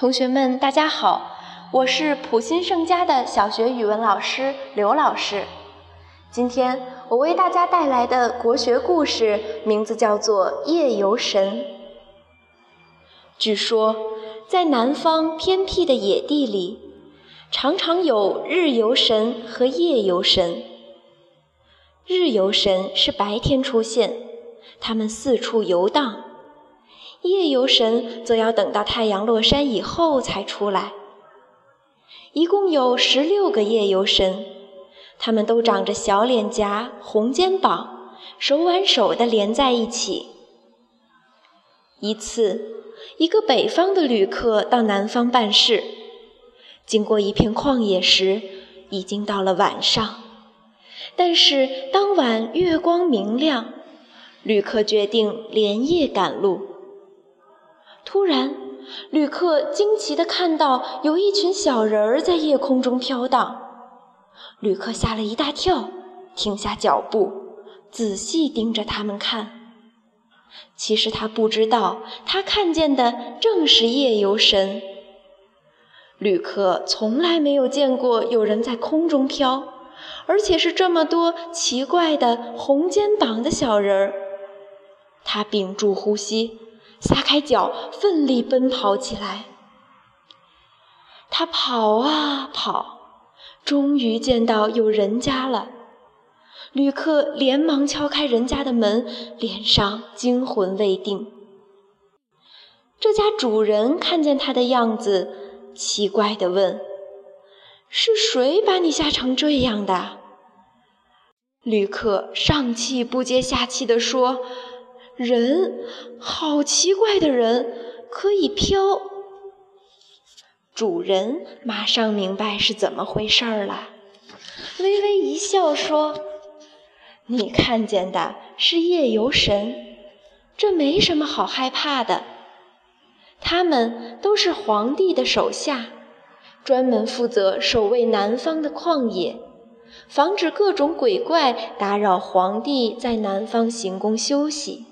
同学们，大家好，我是普新盛家的小学语文老师刘老师。今天我为大家带来的国学故事名字叫做《夜游神》。据说，在南方偏僻的野地里，常常有日游神和夜游神。日游神是白天出现，他们四处游荡。夜游神则要等到太阳落山以后才出来。一共有十六个夜游神，他们都长着小脸颊、红肩膀，手挽手地连在一起。一次，一个北方的旅客到南方办事，经过一片旷野时，已经到了晚上。但是当晚月光明亮，旅客决定连夜赶路。突然，旅客惊奇地看到有一群小人儿在夜空中飘荡。旅客吓了一大跳，停下脚步，仔细盯着他们看。其实他不知道，他看见的正是夜游神。旅客从来没有见过有人在空中飘，而且是这么多奇怪的红肩膀的小人儿。他屏住呼吸。撒开脚，奋力奔跑起来。他跑啊跑，终于见到有人家了。旅客连忙敲开人家的门，脸上惊魂未定。这家主人看见他的样子，奇怪地问：“是谁把你吓成这样的？”旅客上气不接下气地说。人，好奇怪的人，可以飘。主人马上明白是怎么回事儿了，微微一笑说：“你看见的是夜游神，这没什么好害怕的。他们都是皇帝的手下，专门负责守卫南方的旷野，防止各种鬼怪打扰皇帝在南方行宫休息。”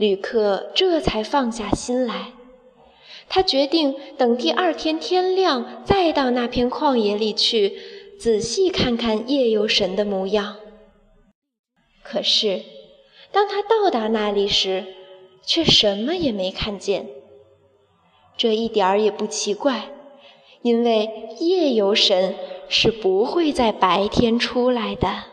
旅客这才放下心来，他决定等第二天天亮再到那片旷野里去，仔细看看夜游神的模样。可是，当他到达那里时，却什么也没看见。这一点儿也不奇怪，因为夜游神是不会在白天出来的。